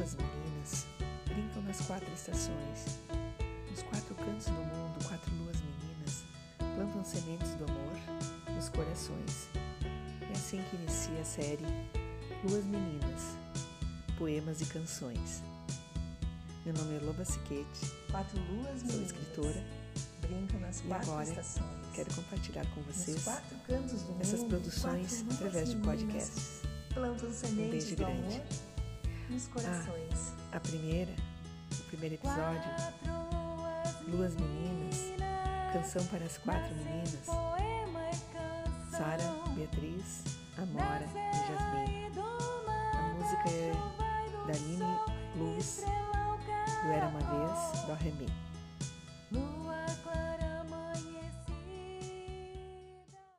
Duas meninas brincam nas quatro estações. Nos quatro cantos do mundo, quatro luas meninas plantam sementes do amor nos corações. É assim que inicia a série Luas Meninas, Poemas e Canções. Meu nome é Loba Siquete, Quatro luas sou meninas escritora brincam nas e quatro agora estações. quero compartilhar com vocês essas mundo, produções através de podcasts. Plantam sementes beijo do grande. amor nos corações. A primeira, o primeiro episódio, Luas Meninas, Canção para as Quatro Meninas, Sara, Beatriz, Amora e Jasmine. A música é da Aline Luz, do Era Uma Vez, do Remi.